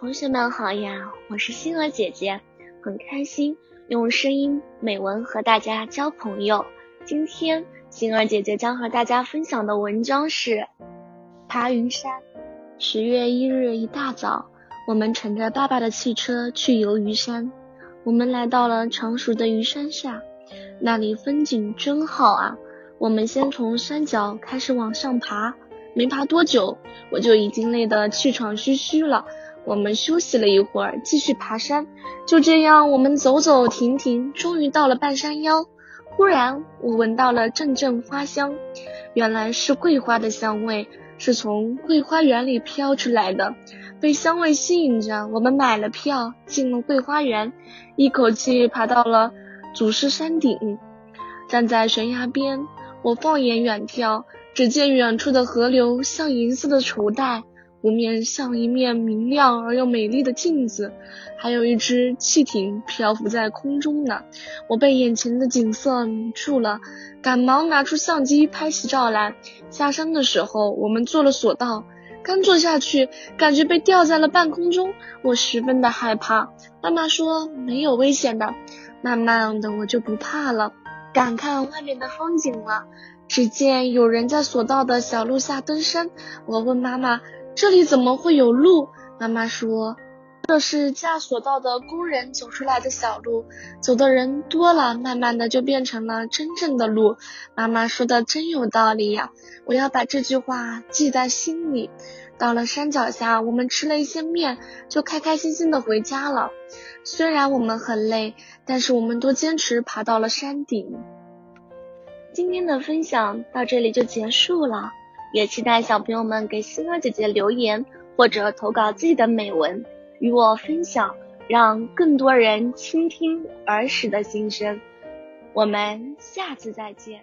同学们好呀，我是星儿姐姐，很开心用声音美文和大家交朋友。今天星儿姐姐将和大家分享的文章是爬云山。十月一日一大早，我们乘着爸爸的汽车去游鱼山。我们来到了常熟的鱼山下，那里风景真好啊！我们先从山脚开始往上爬，没爬多久，我就已经累得气喘吁吁了。我们休息了一会儿，继续爬山。就这样，我们走走停停，终于到了半山腰。忽然，我闻到了阵阵花香，原来是桂花的香味，是从桂花园里飘出来的。被香味吸引着，我们买了票，进了桂花园，一口气爬到了祖师山顶。站在悬崖边，我放眼远眺，只见远处的河流像银色的绸带。湖面像一面明亮而又美丽的镜子，还有一只汽艇漂浮在空中呢。我被眼前的景色迷住了，赶忙拿出相机拍起照来。下山的时候，我们坐了索道，刚坐下去，感觉被吊在了半空中，我十分的害怕。妈妈说没有危险的，慢慢的我就不怕了，敢看外面的风景了。只见有人在索道的小路下登山，我问妈妈。这里怎么会有路？妈妈说，这是架索道的工人走出来的小路，走的人多了，慢慢的就变成了真正的路。妈妈说的真有道理呀，我要把这句话记在心里。到了山脚下，我们吃了一些面，就开开心心的回家了。虽然我们很累，但是我们都坚持爬到了山顶。今天的分享到这里就结束了。也期待小朋友们给星儿姐姐留言，或者投稿自己的美文与我分享，让更多人倾听儿时的心声。我们下次再见。